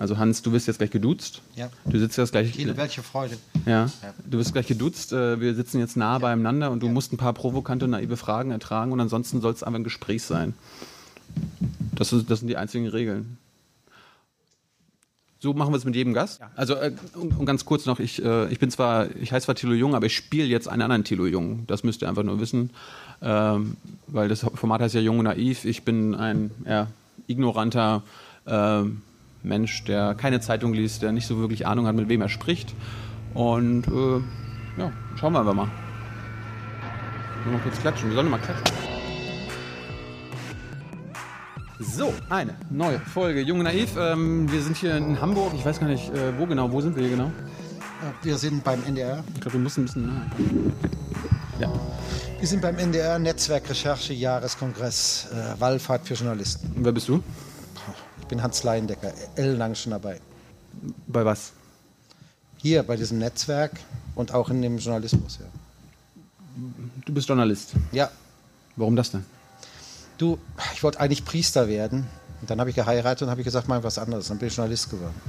Also Hans, du wirst jetzt gleich geduzt. Ja. Du sitzt jetzt gleich. Viele, welche Freude. Ja. Du wirst gleich geduzt. Äh, Wir sitzen jetzt nah beieinander und du musst ein paar provokante, naive Fragen ertragen und ansonsten soll es einfach ein Gespräch sein. Das, ist, das sind die einzigen Regeln. So machen wir es mit jedem Gast. Also äh, und, und ganz kurz noch, ich, äh, ich bin zwar, ich heiße zwar Thilo Jung, aber ich spiele jetzt einen anderen Thilo Jung. Das müsst ihr einfach nur wissen, ähm, weil das Format heißt ja Jung und Naiv. Ich bin ein ja, ignoranter ähm, Mensch, der keine Zeitung liest, der nicht so wirklich Ahnung hat, mit wem er spricht. Und äh, ja, schauen wir einfach mal. Nur mal kurz klatschen. Wir sollen mal klatschen. So, eine neue Folge Jung und Naiv. Ähm, wir sind hier in Hamburg. Ich weiß gar nicht, äh, wo genau. Wo sind wir hier genau? Wir sind beim NDR. Ich glaube, wir müssen ein bisschen nahe. Ja. Wir sind beim NDR Netzwerk Recherche Jahreskongress äh, Wallfahrt für Journalisten. Und wer bist du? Ich bin Hans Leindecker, ellenlang schon dabei. Bei was? Hier bei diesem Netzwerk und auch in dem Journalismus. Ja, Du bist Journalist. ja Warum das denn? du, ich wollte eigentlich Priester werden. Und dann habe ich geheiratet und habe ich gesagt, mal was anderes. Dann bin ich Journalist geworden.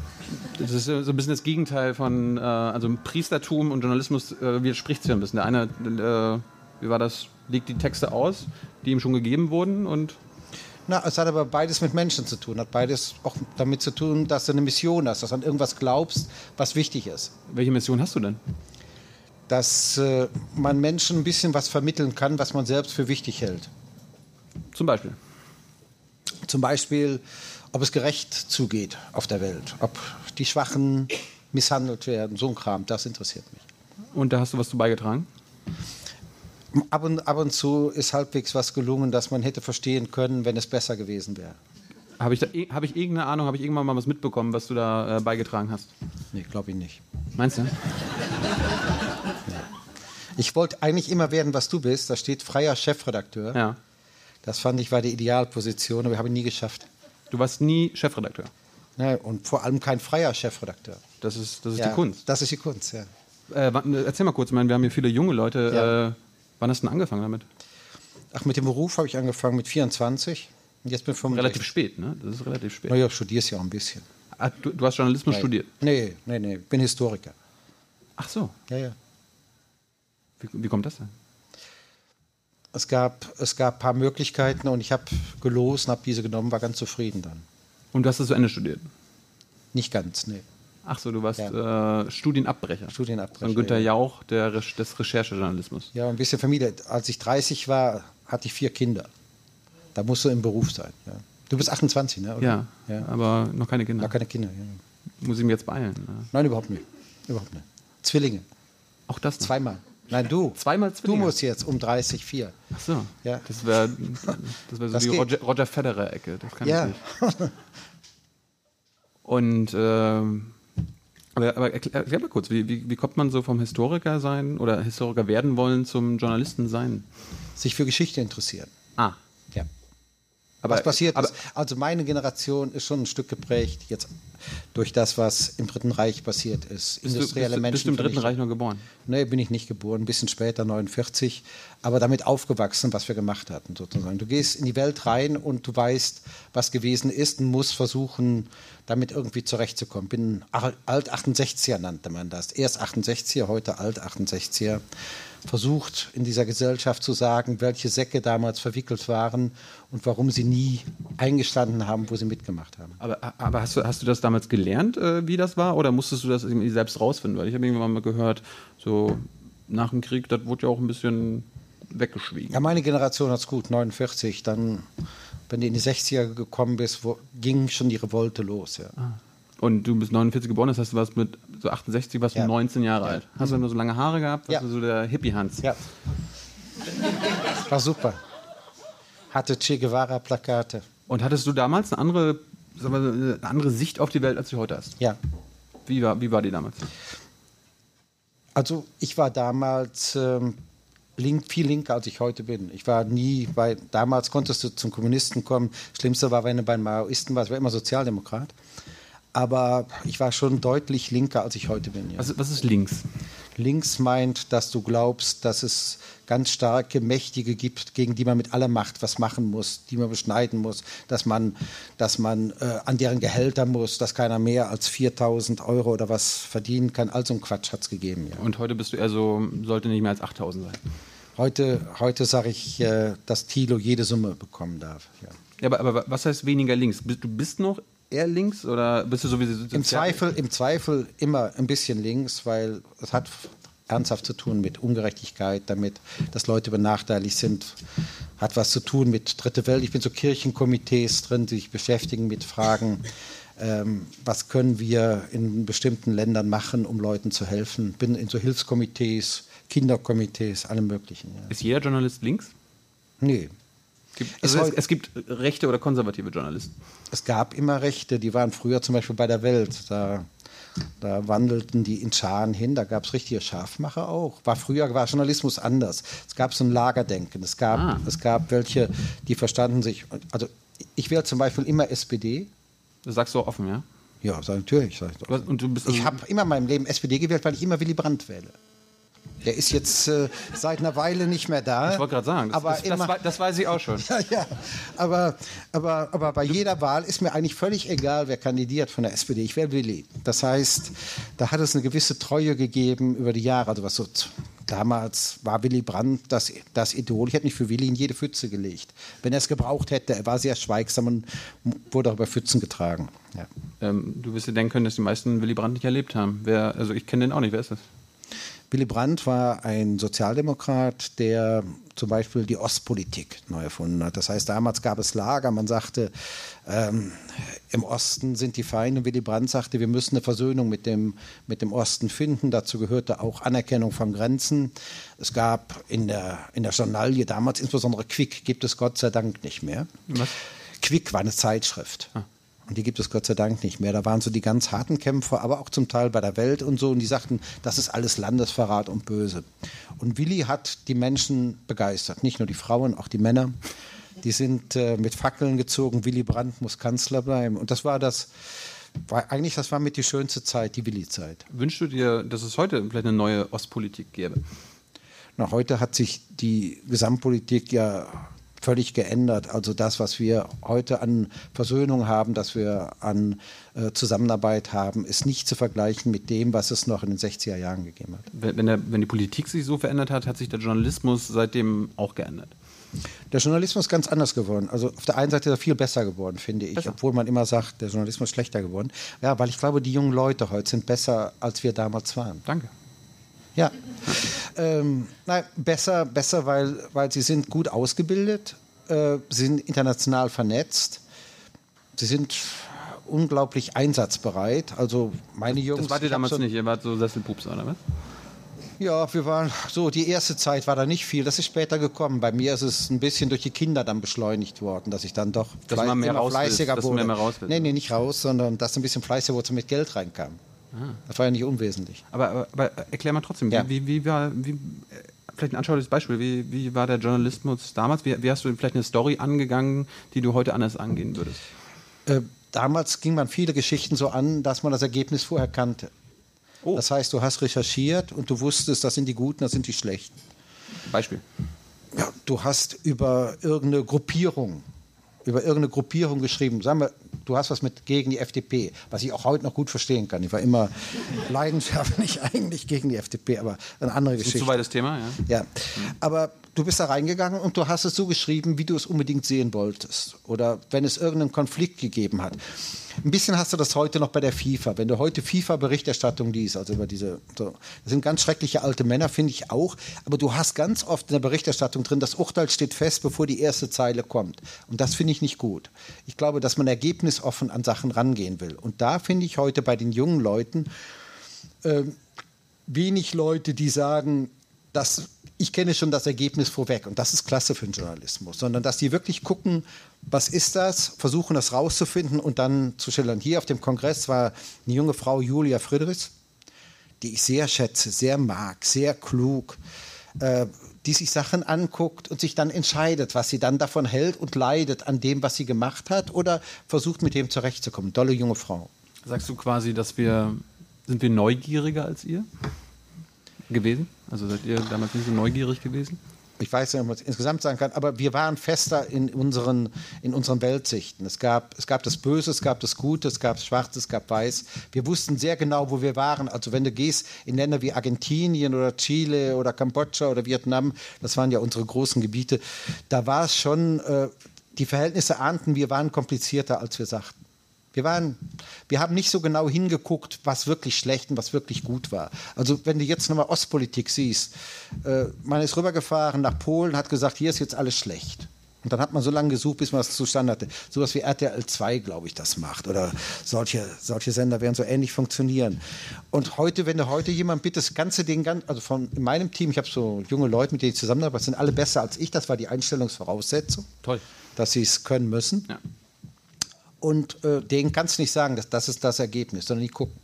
Das ist so ein bisschen das Gegenteil von, äh, also Priestertum und Journalismus äh, widerspricht sich ein bisschen. Der eine, äh, wie war das, legt die Texte aus, die ihm schon gegeben wurden und Na, es hat aber beides mit Menschen zu tun. Hat beides auch damit zu tun, dass du eine Mission hast, dass du an irgendwas glaubst, was wichtig ist. welche Mission hast du denn? Dass äh, man Menschen ein bisschen was vermitteln kann, was man selbst für wichtig hält. Zum Beispiel. Zum Beispiel, ob es gerecht zugeht auf der Welt, ob die Schwachen misshandelt werden, so ein Kram, das interessiert mich. Und da hast du was zu beigetragen? Ab und, ab und zu ist halbwegs was gelungen, dass man hätte verstehen können, wenn es besser gewesen wäre. Habe ich, da, hab ich irgendeine Ahnung, habe ich irgendwann mal was mitbekommen, was du da äh, beigetragen hast? Nee, glaube ich nicht. Meinst du? Ich wollte eigentlich immer werden, was du bist. Da steht freier Chefredakteur. Ja. Das fand ich war die Idealposition, aber habe ich nie geschafft. Du warst nie Chefredakteur. Ja, und vor allem kein freier Chefredakteur. Das ist, das ist Ja, die Kunst. Das ist die Kunst, ja. Äh, erzähl mal kurz, ich meine, wir haben hier viele junge Leute. Ja. Äh, wann hast du denn angefangen damit? Ach, mit dem Beruf habe ich angefangen mit 24. Und jetzt bin ich 65. Relativ spät, ne? Das ist relativ spät. Naja, studierst ja auch ein bisschen. Ah, du, du hast Journalismus studiert. Nee, nee, nee, ich bin Historiker. Ach so. Ja, ja. Wie, wie kommt das denn? Es gab, es gab ein paar Möglichkeiten und ich habe gelost und habe diese genommen, war ganz zufrieden dann. Und du hast das zu Ende studiert? Nicht ganz, nee. Ach so, du warst Ja. äh, Studienabbrecher. Studienabbrecher, Von Günter ja. Jauch, der, Re- des Recherchejournalismus. Ja, ein bisschen Familie. Als ich 30 war, hatte ich vier Kinder. Da musst du im Beruf sein. Ja. Du bist 28, ne? oder? Ja, ja. aber noch keine Kinder. Noch keine Kinder. Ja. Muss ich mir jetzt beeilen. Ne? Nein, überhaupt nicht. Überhaupt nicht. Zwillinge. Auch das noch. Zweimal. Nein, du. Zweimal Du Zwillinge? musst jetzt um 30, vier. Ach so. Ja. Das wäre das wär so Das die. Roger, Roger Federer-Ecke. Das kann Ja. ich nicht. Und ähm, aber, aber erklär, erklär mal kurz, wie, wie, wie kommt man so vom Historiker sein oder Historiker werden wollen zum Journalisten sein? Sich für Geschichte interessieren. Ah. Ja. Aber, was passiert aber, ist. Also meine Generation ist schon ein Stück geprägt jetzt durch das, was im Dritten Reich passiert ist. Bist du, Industrielle bist, Menschen. bist du im Dritten Reich noch geboren? Nee, bin ich nicht geboren, ein bisschen später, 49, aber damit aufgewachsen, was wir gemacht hatten, sozusagen. Du gehst in die Welt rein und du weißt, was gewesen ist und musst versuchen, damit irgendwie zurechtzukommen. Bin Al- Alt-68er nannte man das. Erst 68er, heute Alt-68er. Versucht in dieser Gesellschaft zu sagen, welche Säcke damals verwickelt waren und warum sie nie eingestanden haben, wo sie mitgemacht haben. Aber, aber hast, du, hast du das damals gelernt, äh, wie das war, oder musstest du das irgendwie selbst rausfinden? Weil ich habe irgendwann mal gehört, so nach dem Krieg, das wurde ja auch ein bisschen weggeschwiegen. Ja, meine Generation hat's gut, 49. Dann, wenn du in die 60er gekommen bist, wo, ging schon die Revolte los. Ja. Und du bist 49 geboren, das heißt, du warst mit so 68, warst du Ja. 19 Jahre Ja. alt. Hast du nur so lange Haare gehabt? Warst Ja. du so der Hippie-Hans? ja. War super. Hatte Che Guevara-Plakate. Und hattest du damals eine andere, sag mal, eine andere Sicht auf die Welt, als du heute hast? Ja. Wie war, wie war die damals? Also ich war damals ähm, link, viel linker, als ich heute bin. Ich war nie bei, damals konntest du zum Kommunisten kommen. Schlimmste war, wenn du bei den Maoisten warst. Ich war immer Sozialdemokrat. Aber ich war schon deutlich linker, als ich heute bin. Ja. Was, was ist links? Links meint, dass du glaubst, dass es ganz starke Mächtige gibt, gegen die man mit aller Macht was machen muss, die man beschneiden muss, dass man, dass man äh, an deren Gehälter muss, dass keiner mehr als 4000 Euro oder was verdienen kann. Also ein Quatsch hat es gegeben. Ja. Und heute bist du eher so, sollte nicht mehr als 8000 sein. Heute, heute sage ich, äh, dass Thilo jede Summe bekommen darf. Ja. ja aber, aber was heißt weniger links? Du bist noch eher links oder bist du so wie Im Zweifel, Im Zweifel immer ein bisschen links, weil es hat ernsthaft zu tun mit Ungerechtigkeit, damit, dass Leute benachteiligt sind, hat was zu tun mit Dritte Welt. Ich bin so Kirchenkomitees drin, die sich beschäftigen mit Fragen, ähm, was können wir in bestimmten Ländern machen, um Leuten zu helfen. Bin in so Hilfskomitees, Kinderkomitees, allem Möglichen. Ja. Ist jeder Journalist links? Nee. Gibt, also es, es, gibt rechte oder konservative Journalisten? Es gab immer Rechte, die waren früher zum Beispiel bei der Welt. Da da wandelten die in Scharen hin, da gab es richtige Scharfmacher auch. War früher war Journalismus anders. Es gab so ein Lagerdenken. Es gab, ah. es gab welche, die verstanden sich. Also ich wähle zum Beispiel immer SPD. Das sagst du offen, ja? Ja, natürlich. Sag ich was, und du bist also ich habe immer in meinem Leben SPD gewählt, weil ich immer Willy Brandt wähle. Der ist jetzt äh, seit einer Weile nicht mehr da. Ich wollte gerade sagen, das, aber das, immer, das, das, weiß ich auch schon. ja, ja. Aber, aber, aber bei jeder Wahl ist mir eigentlich völlig egal, wer kandidiert von der SPD. Ich wäre Willi. Das heißt, da hat es eine gewisse Treue gegeben über die Jahre. Also was so damals war Willy Brandt das, das Idol. Ich hätte nicht für Willy in jede Pfütze gelegt. Wenn er es gebraucht hätte, er war sehr schweigsam und wurde auch über Pfützen getragen. Ja. Ähm, du wirst dir denken können, dass die meisten Willy Brandt nicht erlebt haben. Wer, also ich kenne den auch nicht. Wer ist das? Willy Brandt war ein Sozialdemokrat, der zum Beispiel die Ostpolitik neu erfunden hat. Das heißt, damals gab es Lager, man sagte, ähm, im Osten sind die Feinde. Willy Brandt sagte, wir müssen eine Versöhnung mit dem, mit dem Osten finden. Dazu gehörte auch Anerkennung von Grenzen. Es gab in der, in der Journalie damals, insbesondere Quick, gibt es Gott sei Dank nicht mehr. Was? Quick war eine Zeitschrift. Ah. Und die gibt es Gott sei Dank nicht mehr. Da waren so die ganz harten Kämpfer, aber auch zum Teil bei der Welt und so. Und die sagten, das ist alles Landesverrat und böse. Und Willi hat die Menschen begeistert. Nicht nur die Frauen, auch die Männer. Die sind äh, mit Fackeln gezogen. Willy Brandt muss Kanzler bleiben. Und das war das, war eigentlich, das war mit die schönste Zeit, die Willi-Zeit. Wünschst du dir, dass es heute vielleicht eine neue Ostpolitik gäbe? Na, heute hat sich die Gesamtpolitik ja völlig geändert. Also das, was wir heute an Versöhnung haben, dass wir an äh, Zusammenarbeit haben, ist nicht zu vergleichen mit dem, was es noch in den 60er Jahren gegeben hat. Wenn, der, wenn die Politik sich so verändert hat, hat sich der Journalismus seitdem auch geändert? Der Journalismus ist ganz anders geworden. Also auf der einen Seite ist er viel besser geworden, finde ich, besser. obwohl man immer sagt, der Journalismus ist schlechter geworden. Ja, weil ich glaube, die jungen Leute heute sind besser, als wir damals waren. Danke. Ja. Ähm, nein, besser, besser weil, weil sie sind gut ausgebildet, äh, sind international vernetzt, sie sind unglaublich einsatzbereit. Also meine Jungs. Das wart ihr damals so, nicht, ihr wart so Sesselpups, oder was? Ja, wir waren so, die erste Zeit war da nicht viel, das ist später gekommen. Bei mir ist es ein bisschen durch die Kinder dann beschleunigt worden, dass ich dann doch dass man mehr immer fleißiger willst, wurde. Mehr raus nee, nee, nicht raus, sondern dass ein bisschen fleißiger wurde, mit Geld reinkam. Ah. Das war ja nicht unwesentlich. Aber, aber, aber erklär mal trotzdem, ja. wie, wie, war, wie, vielleicht ein anschauliches Beispiel, wie, wie war der Journalismus damals? Wie, wie, hast du vielleicht eine Story angegangen, die du heute anders angehen würdest? Äh, damals ging man viele Geschichten so an, dass man das Ergebnis vorher kannte. Oh. Das heißt, du hast recherchiert und du wusstest, das sind die Guten, das sind die Schlechten. Beispiel. Ja, du hast über irgendeine Gruppierung über irgendeine Gruppierung geschrieben. Sagen wir, du hast was mit gegen die FDP, was ich auch heute noch gut verstehen kann. Ich war immer leidenschaftlich eigentlich gegen die FDP, aber eine andere Geschichte. Zu weites Thema, ja. Ja, aber du bist da reingegangen und du hast es so geschrieben, wie du es unbedingt sehen wolltest. Oder wenn es irgendeinen Konflikt gegeben hat. Ein bisschen hast du das heute noch bei der FIFA. Wenn du heute FIFA-Berichterstattung liest, also über diese, so, das sind ganz schreckliche alte Männer, finde ich auch. Aber du hast ganz oft in der Berichterstattung drin, das Urteil steht fest, bevor die erste Zeile kommt. Und das finde ich nicht gut. Ich glaube, dass man ergebnisoffen an Sachen rangehen will. Und da finde ich heute bei den jungen Leuten äh, wenig Leute, die sagen, das ich kenne schon das Ergebnis vorweg und das ist klasse für den Journalismus, sondern dass die wirklich gucken, was ist das, versuchen das rauszufinden und dann zu schildern. Hier auf dem Kongress war eine junge Frau, Julia Friedrichs, die ich sehr schätze, sehr mag, sehr klug, äh, die sich Sachen anguckt und sich dann entscheidet, was sie dann davon hält und leidet an dem, was sie gemacht hat oder versucht mit dem zurechtzukommen. Dolle junge Frau. Sagst du quasi, dass wir, sind wir neugieriger als ihr? gewesen? Also seid ihr damals nicht so neugierig gewesen? ich weiß nicht, ob man es insgesamt sagen kann, aber wir waren fester in unseren, in unseren Weltsichten. Es gab, es gab das Böse, es gab das Gute, es gab Schwarz, es gab Weiß. Wir wussten sehr genau, wo wir waren. Also wenn du gehst in Länder wie Argentinien oder Chile oder Kambodscha oder Vietnam, das waren ja unsere großen Gebiete, da war es schon, äh, die Verhältnisse ahnten, wir waren komplizierter, als wir sagten. Wir, waren, wir haben nicht so genau hingeguckt, was wirklich schlecht und was wirklich gut war. Also wenn du jetzt nochmal Ostpolitik siehst, äh, man ist rübergefahren nach Polen, hat gesagt, hier ist jetzt alles schlecht. Und dann hat man so lange gesucht, bis man das zustande hatte. Sowas wie RTL 2, glaube ich, das macht. Oder solche, solche Sender werden so ähnlich funktionieren. Und heute, wenn du heute jemand bittest, ganze Ding, also von in meinem Team, ich habe so junge Leute, mit denen ich zusammenarbeite, sind alle besser als ich. Das war die Einstellungsvoraussetzung. Toll. Dass sie es können müssen. Ja und äh, denen kannst du nicht sagen, dass das ist das Ergebnis, sondern die gucken.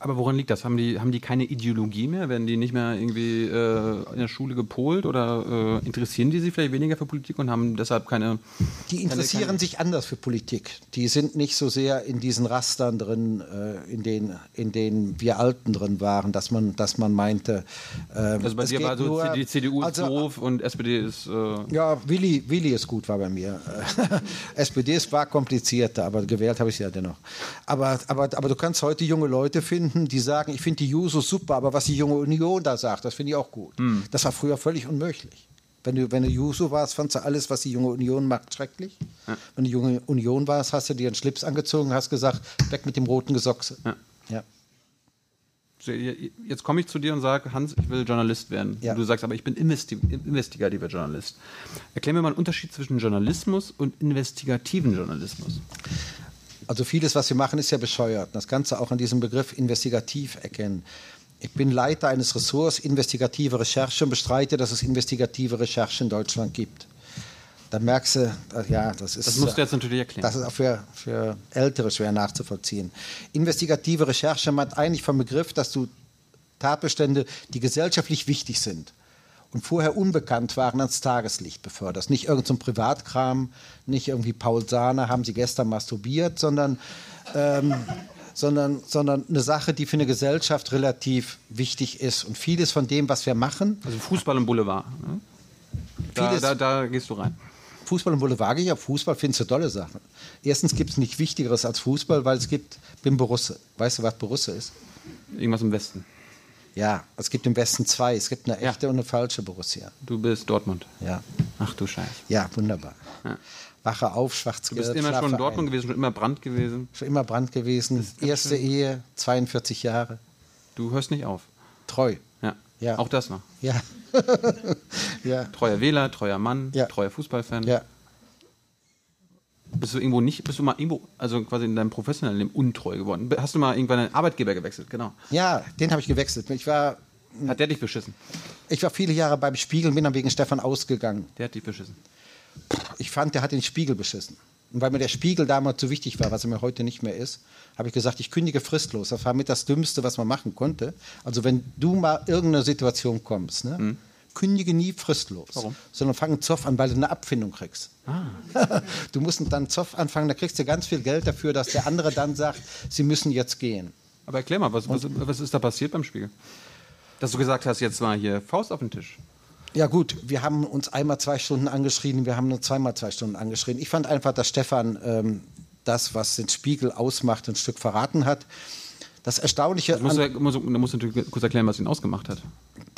Aber woran liegt das? Haben die, haben die keine Ideologie mehr? Werden die nicht mehr irgendwie äh, in der Schule gepolt oder äh, interessieren die sich vielleicht weniger für Politik und haben deshalb keine. Die interessieren keine, keine sich anders für Politik. Die sind nicht so sehr in diesen Rastern drin, äh, in, denen, in denen wir Alten drin waren, dass man, dass man meinte. Ähm, also bei dir war so nur, die CDU ist also, doof und SPD ist. Äh ja, Willi, Willi ist gut, war bei mir. SPD war komplizierter, aber gewählt habe ich sie ja dennoch. Aber, aber, aber du kannst heute junge Leute finden finden, die sagen, ich finde die Juso super, aber was die junge Union da sagt, das finde ich auch gut. Mhm. Das war früher völlig unmöglich. Wenn du, wenn du Juso warst, fandst du alles, was die junge Union macht, schrecklich. Ja. Wenn du junge Union warst, hast du dir einen Schlips angezogen, hast gesagt, weg mit dem roten Gesochse. Ja. ja. Jetzt komme ich zu dir und sage, Hans, ich will Journalist werden. Ja. du sagst aber, ich bin investi investigativer Journalist. Erklär mir mal einen Unterschied zwischen Journalismus und investigativen Journalismus. Also vieles, was wir machen, ist ja bescheuert. Das Ganze auch an diesem Begriff investigativ erkennen. Ich bin Leiter eines Ressorts investigative Recherche und bestreite, dass es investigative Recherche in Deutschland gibt. Da merkst du, ja, das ist. Das musst du jetzt natürlich erklären. Das ist auch für, für Ältere schwer nachzuvollziehen. Investigative Recherche meint eigentlich vom Begriff, dass du Tatbestände, die gesellschaftlich wichtig sind, und vorher unbekannt waren, ans Tageslicht beförderst. Nicht irgendein so Privatkram, nicht irgendwie Paul Sahne, haben sie gestern masturbiert, sondern, ähm, sondern, sondern eine Sache, die für eine Gesellschaft relativ wichtig ist. Und vieles von dem, was wir machen. Also Fußball und Boulevard. Ne? Da, da, da gehst du rein. Fußball und Boulevard gehe ich auf Fußball, findest du tolle Sachen. Erstens gibt es nichts Wichtigeres als Fußball, weil es gibt, bin Borusse. Weißt du, was Borusse ist? Irgendwas im Westen. Ja, es gibt im Westen zwei. Es gibt eine echte ja. und eine falsche Borussia. Du bist Dortmund. Ja. Ach du Scheiße. Ja, wunderbar. Ja. Wache auf, schwarz-gelb. Du bist immer schon Dortmund ein. gewesen, schon immer Brand gewesen. Schon immer Brand gewesen. Erste schön. Ehe, 42 Jahre. Du hörst nicht auf. Treu. Ja. ja. Auch das noch. Ja. ja. Treuer Wähler, treuer Mann, ja. treuer Fußballfan. Ja. Bist du irgendwo nicht, bist du mal irgendwo, also quasi in deinem professionellen Leben untreu geworden? Hast du mal irgendwann einen Arbeitgeber gewechselt? Genau. Ja, den habe ich gewechselt. Ich war. Hat der dich beschissen? Ich war viele Jahre beim Spiegel und bin dann wegen Stefan ausgegangen. Der hat dich beschissen. Ich fand, der hat den Spiegel beschissen. Und weil mir der Spiegel damals so wichtig war, was er mir heute nicht mehr ist, habe ich gesagt, ich kündige fristlos. Das war mit das Dümmste, was man machen konnte. Also wenn du mal irgendeine Situation kommst, ne? Mhm kündige nie fristlos, Warum? sondern fang einen Zoff an, weil du eine Abfindung kriegst. Ah. du musst dann einen Zoff anfangen, da kriegst du ganz viel Geld dafür, dass der andere dann sagt, sie müssen jetzt gehen. Aber erklär mal, was, was, was ist da passiert beim Spiegel? Dass du gesagt hast, jetzt mal hier Faust auf den Tisch. Ja gut, wir haben uns einmal zwei Stunden angeschrien, wir haben nur zweimal zwei Stunden angeschrien. Ich fand einfach, dass Stefan ähm, das, was den Spiegel ausmacht, ein Stück verraten hat. Das Erstaunliche. Das muss, er, muss, muss natürlich kurz erklären, was ihn ausgemacht hat.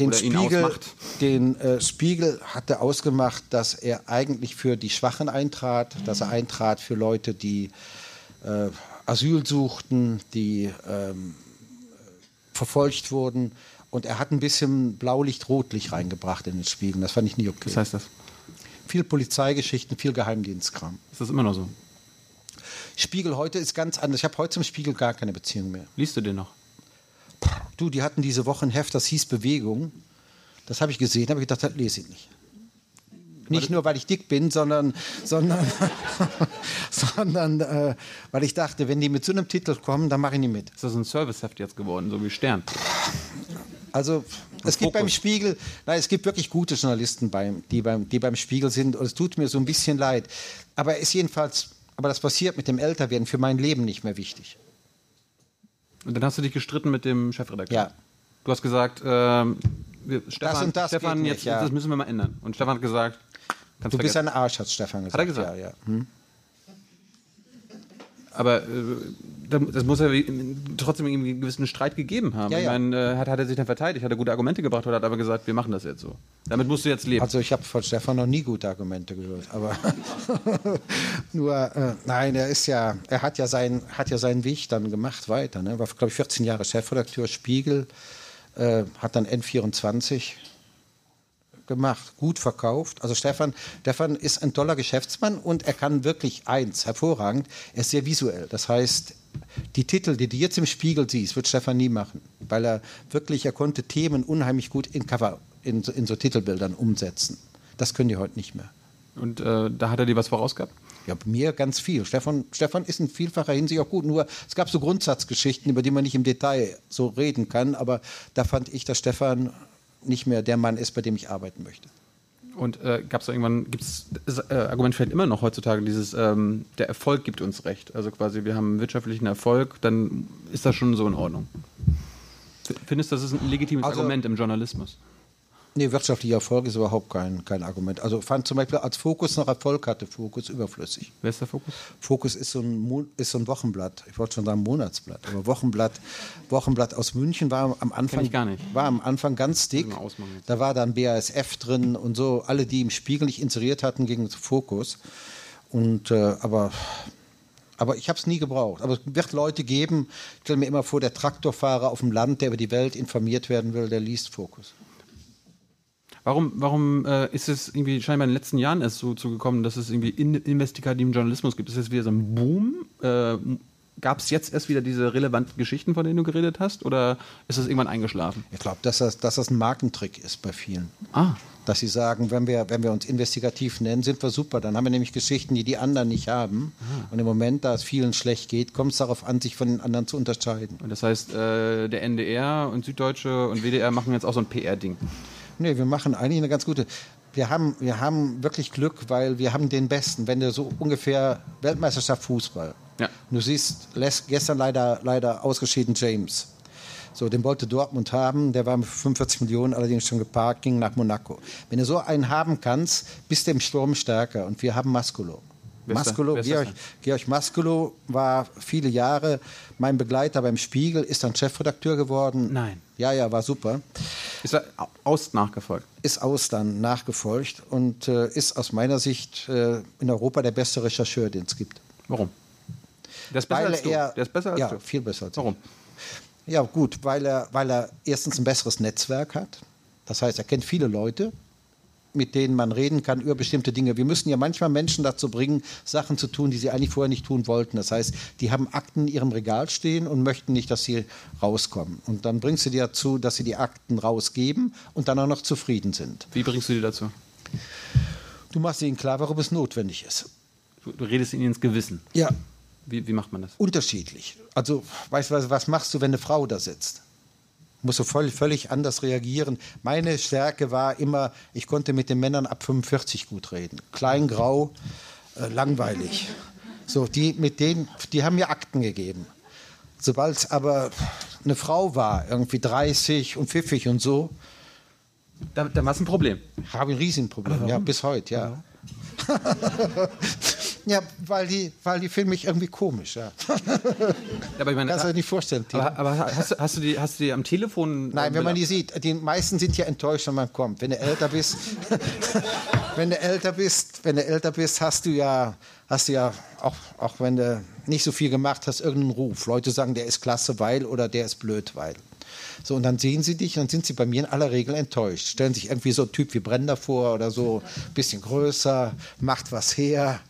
Den Spiegel, den äh, Spiegel hat er ausgemacht, dass er eigentlich für die Schwachen eintrat, dass er eintrat für Leute, die äh, Asyl suchten, die ähm, verfolgt wurden. Und er hat ein bisschen Blaulicht, Rotlicht reingebracht in den Spiegel. Das fand ich nie okay. Was heißt das? Viel Polizeigeschichten, viel Geheimdienstkram. Ist das immer noch so? Spiegel heute ist ganz anders. Ich habe heute zum Spiegel gar keine Beziehung mehr. Liest du den noch? Du, die hatten diese Woche ein Heft, das hieß Bewegung. Das habe ich gesehen, habe ich gedacht, das lese ich nicht. Nicht nur, weil ich dick bin, sondern, sondern, sondern äh, weil ich dachte, wenn die mit so einem Titel kommen, dann mache ich nicht mit. Ist das ein Serviceheft jetzt geworden, so wie Stern? Also es gibt beim Spiegel, nein, es gibt wirklich gute Journalisten, beim, die, beim, die beim Spiegel sind und es tut mir so ein bisschen leid. Aber er ist jedenfalls aber das passiert mit dem Älterwerden für mein Leben nicht mehr wichtig. Und dann hast du dich gestritten mit dem Chefredakteur? Ja. Du hast gesagt, ähm, wir, Stefan, und das Stefan jetzt, nicht, ja. das müssen wir mal ändern. Und Stefan hat gesagt, kannst Du bist ein Arsch, hat Stefan gesagt. Hat er gesagt? Ja, ja. Hm? Aber äh, das muss ja trotzdem irgendwie einen gewissen Streit gegeben haben. Ja, ich ja. meine, äh, hat, hat er sich dann verteidigt, hat er gute Argumente gebracht oder hat aber gesagt, wir machen das jetzt so. Damit musst du jetzt leben. Also ich habe von Stefan noch nie gute Argumente gehört, aber nur äh, nein, er ist ja, er hat ja sein, hat ja seinen Weg dann gemacht weiter. Ne? War glaube ich 14 Jahre Chefredakteur Spiegel, äh, hat dann N24 gemacht, gut verkauft. Also Stefan, Stefan ist ein toller Geschäftsmann und er kann wirklich eins hervorragend. Er ist sehr visuell. Das heißt, die Titel, die du jetzt im Spiegel siehst, wird Stefan nie machen, weil er wirklich, er konnte Themen unheimlich gut in Cover, in, so- in so Titelbildern umsetzen. Das können die heute nicht mehr. Und äh, da hat er dir was vorausgehabt? Ja, mir ganz viel. Stefan, Stefan ist in vielfacher Hinsicht auch gut. Nur es gab so Grundsatzgeschichten, über die man nicht im Detail so reden kann. Aber da fand ich, dass Stefan nicht mehr der Mann ist, bei dem ich arbeiten möchte. Und äh, gab es irgendwann, gibt es, das äh, Argument vielleicht immer noch heutzutage, dieses, ähm, der Erfolg gibt uns Recht. Also quasi, wir haben wirtschaftlichen Erfolg, dann ist das schon so in Ordnung. Findest du, das ist ein legitimes Also- Argument im Journalismus? Nee, wirtschaftlicher Erfolg ist überhaupt kein, kein Argument. Also fand zum Beispiel, als Fokus noch Erfolg hatte, Fokus überflüssig. Wer ist der Fokus? Fokus ist so ein, Mo- ist so ein Wochenblatt. Ich wollte schon sagen Monatsblatt, aber Wochenblatt, Wochenblatt aus München war am Anfang gar nicht. war am Anfang ganz dick. Da war dann BASF drin und so. Alle, die im Spiegel nicht inseriert hatten, gingen zu Fokus. Und äh, aber aber ich habe es nie gebraucht. Aber es wird Leute geben, ich stelle mir immer vor, der Traktorfahrer auf dem Land, der über die Welt informiert werden will, der liest Fokus. Warum, warum äh, ist es irgendwie scheinbar in den letzten Jahren erst so zugekommen, dass es irgendwie in, investigativen Journalismus gibt? Ist das wieder so ein Boom? Äh, Gab es jetzt erst wieder diese relevanten Geschichten, von denen du geredet hast? Oder ist das irgendwann eingeschlafen? Ich glaube, dass das, dass das ein Markentrick ist bei vielen. Ah, Dass sie sagen, wenn wir, wenn wir uns investigativ nennen, sind wir super. Dann haben wir nämlich Geschichten, die die anderen nicht haben. Und im Moment, da es vielen schlecht geht, kommt es darauf an, sich von den anderen zu unterscheiden. und das heißt, äh, der NDR und Süddeutsche und WDR machen jetzt auch so ein PR-Ding. Nee, wir machen eigentlich eine ganz gute. Wir haben, wir haben wirklich Glück, weil wir haben den Besten. Wenn du so ungefähr Weltmeisterschaft Fußball. Ja. Du siehst, gestern leider, leider ausgeschieden James. So, den wollte Dortmund haben, der war mit 45 Millionen allerdings schon geparkt, ging nach Monaco. Wenn du so einen haben kannst, bist du im Sturm stärker. Und wir haben Mascolo. Das Georg? Georg Mascolo war viele Jahre mein Begleiter beim Spiegel, ist dann Chefredakteur geworden. Nein. Ja, ja, war super Ist er au- aus nachgefolgt? ist aus dann nachgefolgt und äh, ist aus meiner Sicht äh, in Europa der beste Rechercheur, den es gibt. Warum? Der ist besser Weil als du. er, Der ist besser als ja, du. viel besser als Warum? ich. Ja, gut, weil er, weil er erstens ein besseres Netzwerk hat. Das heißt, er kennt viele Leute, mit denen man reden kann über bestimmte Dinge. Wir müssen ja manchmal Menschen dazu bringen, Sachen zu tun, die sie eigentlich vorher nicht tun wollten. Das heißt, die haben Akten in ihrem Regal stehen und möchten nicht, dass sie rauskommen. Und dann bringst du die dazu, dass sie die Akten rausgeben und dann auch noch zufrieden sind. Wie bringst du die dazu? Du machst ihnen klar, warum es notwendig ist. Du, redest ihnen ins Gewissen. Ja, Wie, wie macht man das? unterschiedlich. Also, weißt du, was machst du, wenn eine Frau da sitzt? Musst du voll, völlig anders reagieren. Meine Stärke war immer, ich konnte mit den Männern ab 45 gut reden. Klein, grau, äh, langweilig. So, die, mit denen, die haben mir Akten gegeben. Sobald es aber eine Frau war, irgendwie 30 und pfiffig und so, Da, da war es ein Problem. habe ein Riesenproblem. Ja, bis heute, ja. ja, weil die, weil die finden mich irgendwie komisch, ja. Aber ich meine, Kannst du dir nicht vorstellen, Tino. aber, aber hast, du- hast, du die, hast du die am Telefon. Nein, wenn man die sieht, die meisten sind ja enttäuscht, wenn man kommt. Wenn du älter bist, wenn du älter bist, wenn du älter bist, hast du ja, hast du ja auch, auch wenn du nicht so viel gemacht hast, irgendeinen Ruf. Leute sagen, der ist klasse, weil oder der ist blöd, weil. So, und dann sehen sie dich und dann sind sie bei mir in aller Regel enttäuscht. Stellen sich irgendwie so ein Typ wie Brenda vor oder so, bisschen größer, macht was her,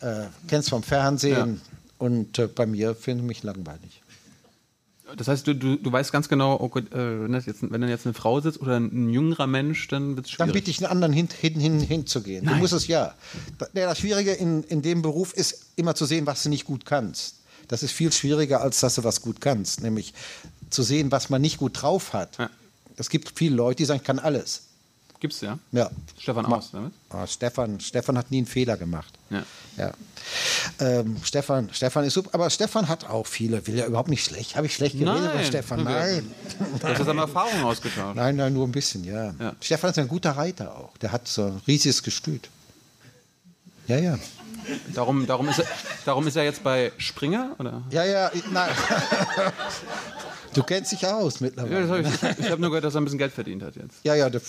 äh, kennst vom Fernsehen. Und äh, bei mir finden mich langweilig. Das heißt, du, du, du weißt ganz genau, oh Gott, äh, wenn, jetzt, wenn dann jetzt eine Frau sitzt oder ein, jüngerer Mensch, dann wird es Dann schwierig. bitte ich einen anderen hin, hin, hin, hinzugehen. Du musst es ja. Ja, Das Schwierige in, in dem Beruf ist immer zu sehen, was du nicht gut kannst. Das ist viel schwieriger, als dass du was gut kannst. Nämlich zu sehen, was man nicht gut drauf hat. Ja. Es gibt viele Leute, die sagen, ich kann alles. Gibt's ja. Ja. Stefan Aus, damit? Ah, Stefan, Stefan hat nie einen Fehler gemacht. Ja. Ja. Ähm, Stefan, Stefan ist super, aber Stefan hat auch viele, will ja überhaupt nicht schlecht. Habe ich schlecht geredet über Nein. Stefan? Nein. Du hast jetzt einmal Erfahrungen ausgetauscht. Nein, nein, nur ein bisschen, ja. Ja. Stefan ist ein guter Reiter auch. Der hat so ein riesiges Gestüt. Ja, ja. Darum, darum, ist er, darum ist er jetzt bei Springer? Oder? Ja, ja, nein. du kennst dich aus Ja, mittlerweile. das hab ich ich habe nur gehört, dass er ein bisschen Geld verdient hat jetzt. Ja, ja, der,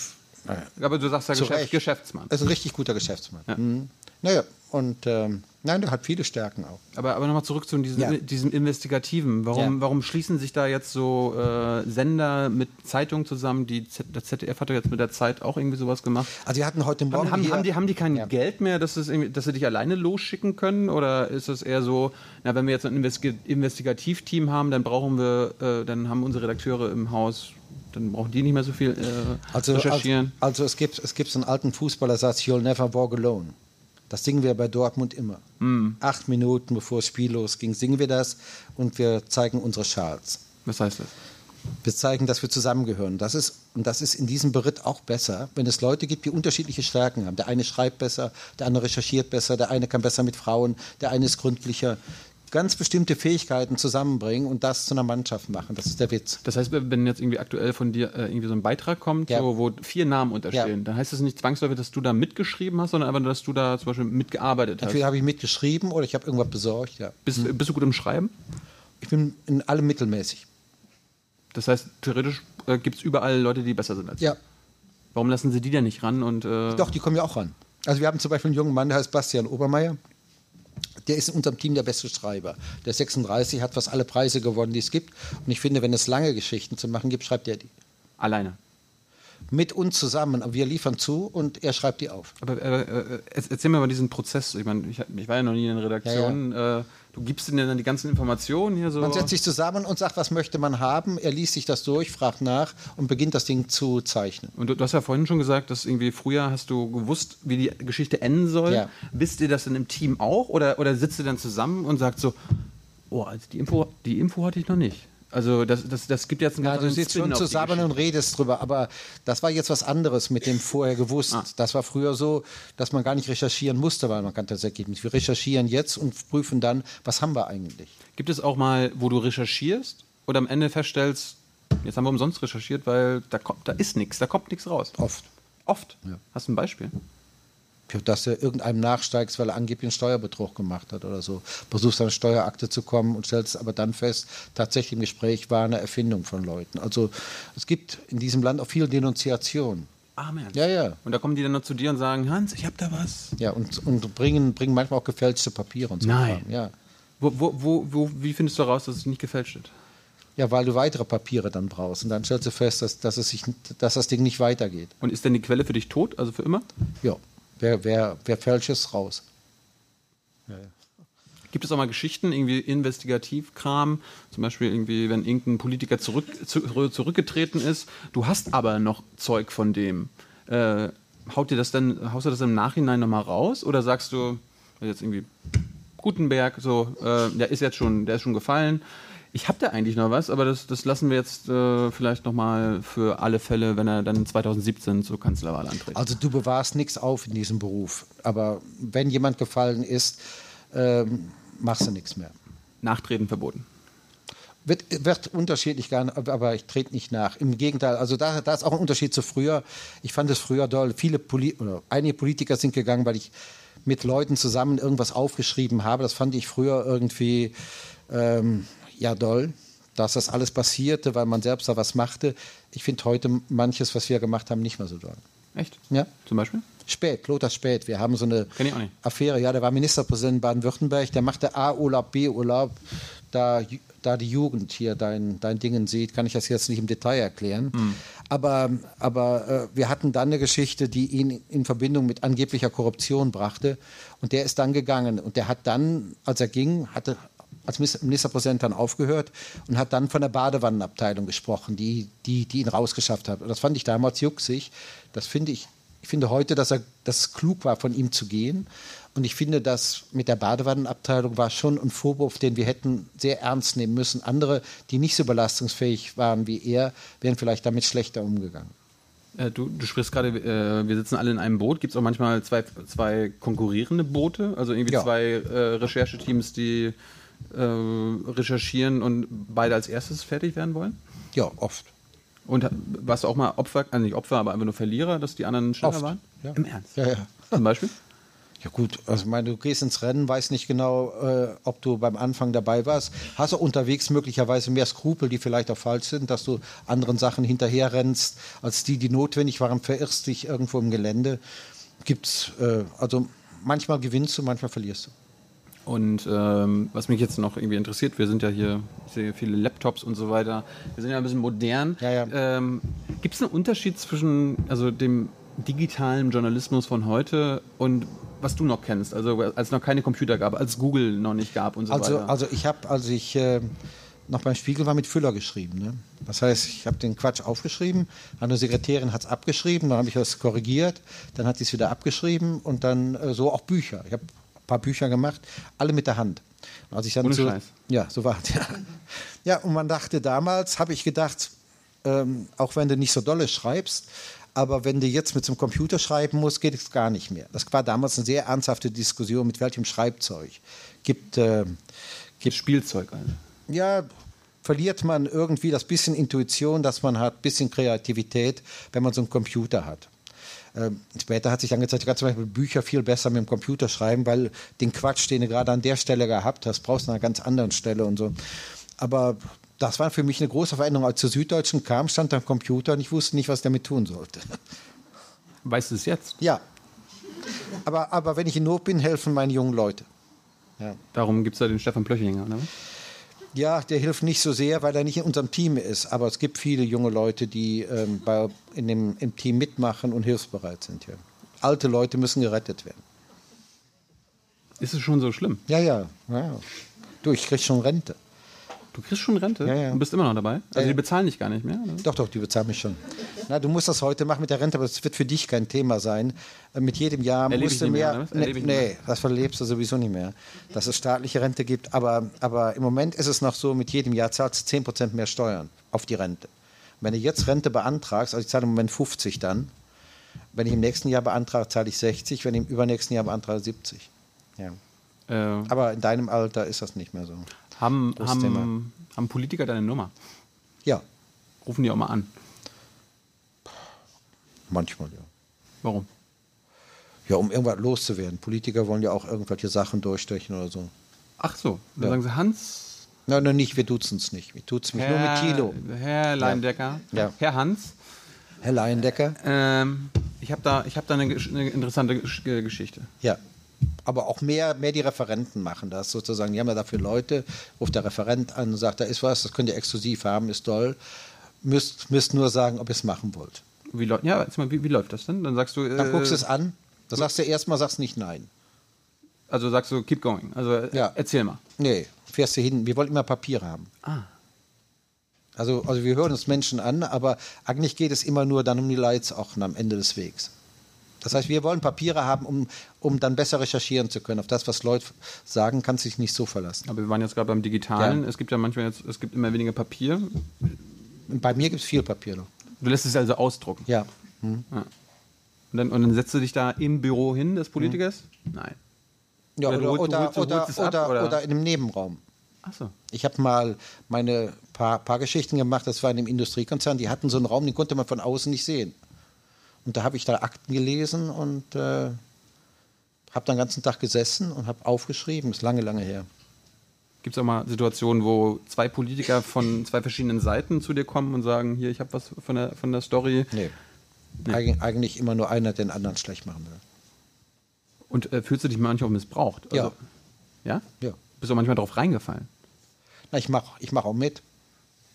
naja. Aber du sagst ja Geschäft. Geschäftsmann. Er ist ein richtig guter Geschäftsmann. Mhm. Naja, und ähm, nein, der hat viele Stärken auch. Aber, aber nochmal zurück zu diesem, Ja. diesem Investigativen. Warum, Ja. warum schließen sich da jetzt so äh, Sender mit Zeitungen zusammen? Die Z das ZDF hat doch jetzt mit der Zeit auch irgendwie sowas gemacht. Also wir hatten heute Morgen Haben, haben, haben, die, haben die kein Ja. Geld mehr, dass, es dass sie dich alleine losschicken können? Oder ist es eher so, na, wenn wir jetzt ein Investi Investigativteam haben, dann brauchen wir, äh, dann haben unsere Redakteure im Haus, dann brauchen die nicht mehr so viel äh, also, also, recherchieren. also es gibt es gibt so einen alten Fußballersatz, You'll never walk alone. Das singen wir bei Dortmund immer. Hm. Acht Minuten bevor das Spiel losging, singen wir das und wir zeigen unsere Schals. Was heißt das? Wir zeigen, dass wir zusammengehören. Das ist, und das ist in diesem Beritt auch besser, wenn es Leute gibt, die unterschiedliche Stärken haben. Der eine schreibt besser, der andere recherchiert besser, der eine kann besser mit Frauen, der eine ist gründlicher. Ganz bestimmte Fähigkeiten zusammenbringen und das zu einer Mannschaft machen. Das ist der Witz. Das heißt, wenn jetzt irgendwie aktuell von dir äh, irgendwie so ein Beitrag kommt, Ja. so, wo vier Namen unterstehen, Ja. dann heißt das nicht zwangsläufig, dass du da mitgeschrieben hast, sondern einfach dass du da zum Beispiel mitgearbeitet hast. Entweder habe ich mitgeschrieben oder ich habe irgendwas besorgt. Ja. Bist, bist du gut im Schreiben? Ich bin in allem mittelmäßig. Das heißt, theoretisch äh, gibt es überall Leute, die besser sind als du. Ja, Warum lassen sie die denn nicht ran? Und, äh, doch, die kommen ja auch ran. Also wir haben zum Beispiel einen jungen Mann, der heißt Bastian Obermeier. Der ist in unserem Team der beste Schreiber. Der ist 36, hat fast alle Preise gewonnen, die es gibt. Und ich finde, wenn es lange Geschichten zu machen gibt, schreibt er die. Alleine. Mit uns zusammen. Wir liefern zu und er schreibt die auf. Aber äh, äh, erz- erzähl mir mal diesen Prozess. Ich meine, ich, ich war ja noch nie in der Redaktion. Äh, du gibst ihnen dann die ganzen Informationen hier so. Man setzt sich zusammen und sagt, was möchte man haben. Er liest sich das durch, fragt nach und beginnt das Ding zu zeichnen. Und du, du hast ja vorhin schon gesagt, dass irgendwie früher hast du gewusst, wie die Geschichte enden soll. Ja. Wisst ihr das denn im Team auch? Oder, oder sitzt ihr dann zusammen und sagt so, oh, also die Info, die Info hatte ich noch nicht. Also das, das, das gibt jetzt einen Ja, ganz du anderen sitzt schon zusammen und redest drüber, aber das war jetzt was anderes mit dem vorher gewusst. Ah. Das war früher so, dass man gar nicht recherchieren musste, weil man kannte das Ergebnis. Wir recherchieren jetzt und prüfen dann, was haben wir eigentlich. Gibt es auch mal, wo du recherchierst oder am Ende feststellst, jetzt haben wir umsonst recherchiert, weil da, kommt, da ist nichts, da kommt nichts raus. Oft. Oft. Hast du ein Beispiel? Dass du irgendeinem nachsteigst, weil er angeblich einen Steuerbetrug gemacht hat oder so. Versuchst an eine Steuerakte zu kommen und stellst aber dann fest, tatsächlich im Gespräch war eine Erfindung von Leuten. Also es gibt in diesem Land auch viel Denunziation. Amen. Ja, ja. Und da kommen die dann noch zu dir und sagen, Hans, ich hab da was. Ja, und, und bringen, bringen manchmal auch gefälschte Papiere und so. Nein. Kram. Ja. Wo, wo, wo, wo, wie findest du heraus, dass es nicht gefälscht ist? Ja, weil du weitere Papiere dann brauchst. Und dann stellst du fest, dass, dass, es sich, dass das Ding nicht weitergeht. Und ist denn die Quelle für dich tot, also für immer? Ja, wer, wer, wer fälscht es raus? Gibt es auch mal Geschichten, irgendwie Investigativkram, zum Beispiel irgendwie, wenn irgendein Politiker zurück, zu, zurückgetreten ist, du hast aber noch Zeug von dem. Äh, haut dir das dann, haust du das im Nachhinein nochmal raus oder sagst du, jetzt irgendwie Gutenberg, so, äh, der ist jetzt schon, der ist schon gefallen. Ich habe da eigentlich noch was, aber das, das lassen wir jetzt äh, vielleicht nochmal für alle Fälle, wenn er dann 2017 zur Kanzlerwahl antritt. Also du bewahrst nichts auf in diesem Beruf. Aber wenn jemand gefallen ist, ähm, machst du nichts mehr. Nachtreten verboten. Wird, wird unterschiedlich gern, aber ich trete nicht nach. Im Gegenteil, also da, da ist auch ein Unterschied zu früher. Ich fand es früher doll. Viele Poli einige Politiker sind gegangen, weil ich mit Leuten zusammen irgendwas aufgeschrieben habe. Das fand ich früher irgendwie ähm, ja doll, dass das alles passierte, weil man selbst da was machte. Ich finde heute manches, was wir gemacht haben, nicht mehr so doll. Echt? Ja. Zum Beispiel? Spät, Lothar Spät. Wir haben so eine. Affäre. Ja, der war Ministerpräsident in Baden-Württemberg. Der machte A-Urlaub, B-Urlaub. Da, da die Jugend hier dein, dein Dingen sieht, kann ich das jetzt nicht im Detail erklären. Hm. Aber, aber äh, wir hatten dann eine Geschichte, die ihn in Verbindung mit angeblicher Korruption brachte. Und der ist dann gegangen. Und der hat dann, als er ging, hatte als Ministerpräsident dann aufgehört und hat dann von der Badewannenabteilung gesprochen, die, die, die ihn rausgeschafft hat. Und das fand ich damals jucksig. Das finde ich, ich finde heute, dass, er, dass es klug war, von ihm zu gehen. Und ich finde, dass mit der Badewannenabteilung war schon ein Vorwurf, den wir hätten sehr ernst nehmen müssen. Andere, die nicht so belastungsfähig waren wie er, wären vielleicht damit schlechter umgegangen. Äh, du, du sprichst gerade, äh, wir sitzen alle in einem Boot. Gibt es auch manchmal zwei, zwei konkurrierende Boote? Also irgendwie ja. zwei äh, Rechercheteams, die äh, recherchieren und beide als erstes fertig werden wollen? Ja, oft. Und warst du auch mal Opfer, also nicht Opfer, aber einfach nur Verlierer, dass die anderen schneller oft. waren? Ja. Im Ernst? Ja, ja. Zum Beispiel? Ja gut, also ich meine, du gehst ins Rennen, weißt nicht genau, äh, ob du beim Anfang dabei warst. Hast du unterwegs möglicherweise mehr Skrupel, die vielleicht auch falsch sind, dass du anderen Sachen hinterherrennst, als die, die notwendig waren, verirrst dich irgendwo im Gelände. Gibt's, äh, also manchmal gewinnst du, manchmal verlierst du. Und ähm, was mich jetzt noch irgendwie interessiert, wir sind ja hier, ich sehe viele Laptops und so weiter, wir sind ja ein bisschen modern. Ja, ja. Ähm, Gibt es einen Unterschied zwischen also dem digitalen Journalismus von heute und was du noch kennst, also als es noch keine Computer gab, als Google noch nicht gab und so also, weiter. Also ich habe, als ich äh, noch beim Spiegel war, mit Füller geschrieben. Ne? Das heißt, ich habe den Quatsch aufgeschrieben, eine Sekretärin hat es abgeschrieben, dann habe ich das korrigiert, dann hat sie es wieder abgeschrieben und dann äh, so auch Bücher. Ich habe paar Bücher gemacht, alle mit der Hand. Und als ich dann Ohne so, Scheiß. Ja, so war es. Ja. ja, und man dachte damals, habe ich gedacht, ähm, auch wenn du nicht so dolle schreibst, aber wenn du jetzt mit so einem Computer schreiben musst, geht es gar nicht mehr. Das war damals eine sehr ernsthafte Diskussion, mit welchem Schreibzeug. Gibt, äh, gibt Spielzeug. Also. Ja, verliert man irgendwie das bisschen Intuition, das man hat, bisschen Kreativität, wenn man so einen Computer hat. Ähm, später hat sich dann gezeigt, du kannst zum Beispiel Bücher viel besser mit dem Computer schreiben, weil den Quatsch, den du gerade an der Stelle gehabt hast, brauchst du an einer ganz anderen Stelle und so. Aber das war für mich eine große Veränderung. Als zur Süddeutschen kam, stand da am Computer und ich wusste nicht, was ich damit tun sollte. Weißt du es jetzt? Ja. Aber, aber wenn ich in Not bin, helfen meine jungen Leute. Ja. Darum gibt es da den Stefan Plöchinger, oder? Ja, der hilft nicht so sehr, weil er nicht in unserem Team ist. Aber es gibt viele junge Leute, die ähm, bei, in dem, im Team mitmachen und hilfsbereit sind. Ja. Alte Leute müssen gerettet werden. Ist es schon so schlimm? Ja, ja. ja. Du, ich krieg schon Rente. Du kriegst schon Rente ja, ja. und bist immer noch dabei? Also die bezahlen dich gar nicht mehr? Oder? Doch, doch, die bezahlen mich schon. Na, du musst das heute machen mit der Rente, aber das wird für dich kein Thema sein. Äh, mit jedem Jahr Erlebe musst du mehr. mehr. Ne? Nee, nee, das verlebst du sowieso nicht mehr. Dass es staatliche Rente gibt. Aber, aber im Moment ist es noch so, mit jedem Jahr zahlst du 10% mehr Steuern auf die Rente. Wenn du jetzt Rente beantragst, also ich zahle im Moment 50 dann, wenn ich im nächsten Jahr beantrage, zahle ich 60, wenn ich im übernächsten Jahr beantrage, 70. Ja. Äh, aber in deinem Alter ist das nicht mehr so. Haben, haben, haben Politiker deine Nummer? Ja. Rufen die auch mal an? Manchmal, ja. Warum? Ja, um irgendwas loszuwerden. Politiker wollen ja auch irgendwelche Sachen durchstechen oder so. Ach so, dann ja. sagen sie Hans. Nein, nein, nicht, wir duzen es nicht. Wir duzen mich nur mit Tilo. Herr Leindecker. Ja. Herr Hans. Herr Leindecker. Ähm, ich habe da, hab da eine, eine interessante Geschichte. Ja aber auch mehr, mehr die Referenten machen das sozusagen. Die haben ja dafür Leute, ruft der Referent an und sagt, da ist was, das könnt ihr exklusiv haben, ist toll. Müsst, müsst nur sagen, ob ihr es machen wollt. Wie, ja, mal, wie, wie, läuft das denn? Dann sagst du. Äh, Dann guckst du es an, dann sagst du erstmal, sagst nicht nein. Also sagst du, keep going. Also äh, ja. erzähl mal. Nee, fährst du hin. Wir wollen immer Papiere haben. Ah. Also, also wir hören uns Menschen an, aber eigentlich geht es immer nur dann um die Lights auch am Ende des Wegs. Das heißt, wir wollen Papiere haben, um, um dann besser recherchieren zu können. Auf das, was Leute sagen, kann sich nicht so verlassen. Aber wir waren jetzt gerade beim Digitalen. Ja. Es gibt ja manchmal jetzt, es gibt immer weniger Papier. Bei mir gibt es viel Papier noch. Du lässt es also ausdrucken? Ja. Hm. ja. Und, dann, und dann setzt du dich da im Büro hin des Politikers? Hm. Nein. Ja, oder, oder, oder, oder, oder, ab, oder, in einem Nebenraum. Ach so. Ich habe mal meine paar, paar Geschichten gemacht, das war in einem Industriekonzern, die hatten so einen Raum, den konnte man von außen nicht sehen. Und da habe ich da Akten gelesen und äh, habe dann den ganzen Tag gesessen und habe aufgeschrieben. Ist lange, lange her. Gibt es auch mal Situationen, wo zwei Politiker von zwei verschiedenen Seiten zu dir kommen und sagen, hier, ich habe was von der, von der Story? Nee. nee. Eig eigentlich immer nur einer den anderen schlecht machen will. Und äh, fühlst du dich manchmal auch missbraucht? Also, ja. Ja? Ja. Bist du manchmal drauf reingefallen? Na, ich mache ich mach auch mit.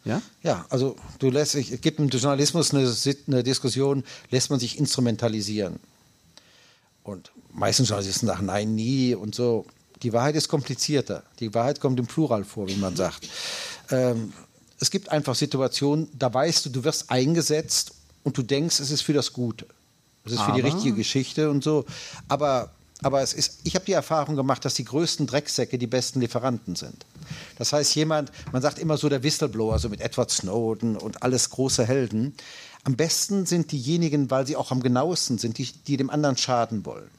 Ja? Ja, also du lässt, es gibt im Journalismus eine, eine Diskussion, lässt man sich instrumentalisieren? Und meistens Journalisten sagen, nein, nie und so. Die Wahrheit ist komplizierter. Die Wahrheit kommt im Plural vor, wie man sagt. Ähm, es gibt einfach Situationen, da weißt du, du wirst eingesetzt und du denkst, es ist für das Gute. Es ist für die richtige Geschichte und so. Aber Aber es ist, ich habe die Erfahrung gemacht, dass die größten Drecksäcke die besten Lieferanten sind. Das heißt, jemand, man sagt immer so der Whistleblower, so mit Edward Snowden und alles große Helden. Am besten sind diejenigen, weil sie auch am genauesten sind, die, die dem anderen schaden wollen.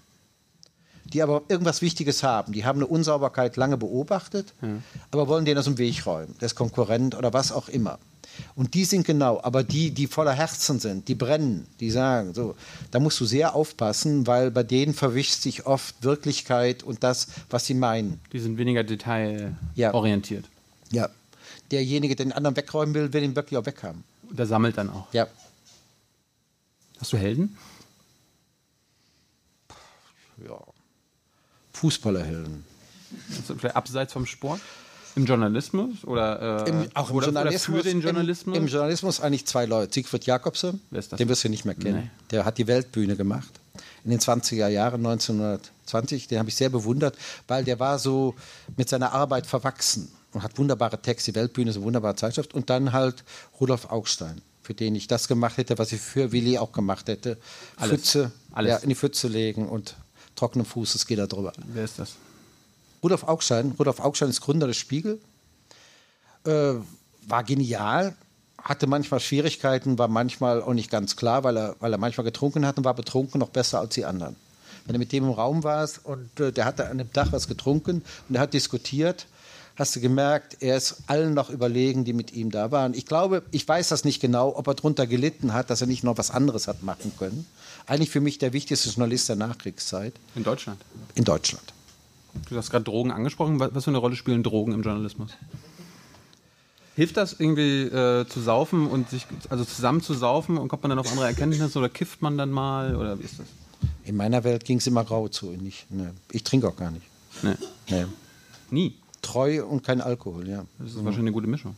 Die aber irgendwas Wichtiges haben. Die haben eine Unsauberkeit lange beobachtet, ja. aber wollen den aus dem Weg räumen. Der ist Konkurrent oder was auch immer. Und die sind genau, aber die, die voller Herzen sind, die brennen, die sagen, so, da musst du sehr aufpassen, weil bei denen verwischt sich oft Wirklichkeit und das, was sie meinen. Die sind weniger detailorientiert. Ja. ja. Derjenige, der den anderen wegräumen will, will ihn wirklich auch weghaben. Der sammelt dann auch. Ja. Hast du Helden? Ja. Fußballerhelden. Also vielleicht abseits vom Sport? Im Journalismus oder, äh, Im, auch im oder, Journalismus, oder für den Journalismus? Im, Im, Journalismus eigentlich zwei Leute. Siegfried Jakobsen, den wirst du nicht mehr kennen. Nee. Der hat die Weltbühne gemacht in den 20er Jahren, 1920. Den habe ich sehr bewundert, weil der war so mit seiner Arbeit verwachsen und hat wunderbare Texte. Die Weltbühne ist eine wunderbare Zeitschrift. Und dann halt Rudolf Augstein, für den ich das gemacht hätte, was ich für Willi auch gemacht hätte. Alles. Pfütze, Alles. Ja, in die Pfütze legen und trockenen Fußes geht er drüber. Wer ist das? Rudolf Augstein. Rudolf Augstein ist Gründer des Spiegel. Äh, war genial, hatte manchmal Schwierigkeiten, war manchmal auch nicht ganz klar, weil er, weil er manchmal getrunken hat und war betrunken noch besser als die anderen. Wenn du mit dem im Raum warst und äh, der hatte an dem Tag was getrunken und er hat diskutiert, hast du gemerkt, er ist allen noch überlegen, die mit ihm da waren. Ich glaube, ich weiß das nicht genau, ob er darunter gelitten hat, dass er nicht noch was anderes hat machen können. Eigentlich für mich der wichtigste Journalist der Nachkriegszeit. In Deutschland? In Deutschland. Du hast gerade Drogen angesprochen. Was für eine Rolle spielen Drogen im Journalismus? Hilft das irgendwie äh, zu saufen und sich also zusammen zu saufen und kommt man dann auf andere Erkenntnisse oder kifft man dann mal oder wie ist das? In meiner Welt ging es immer grau zu. Ich, ne, ich trinke auch gar nicht. Nee. nee. Nie. Treu und kein Alkohol, ja. Das ist mhm. wahrscheinlich eine gute Mischung.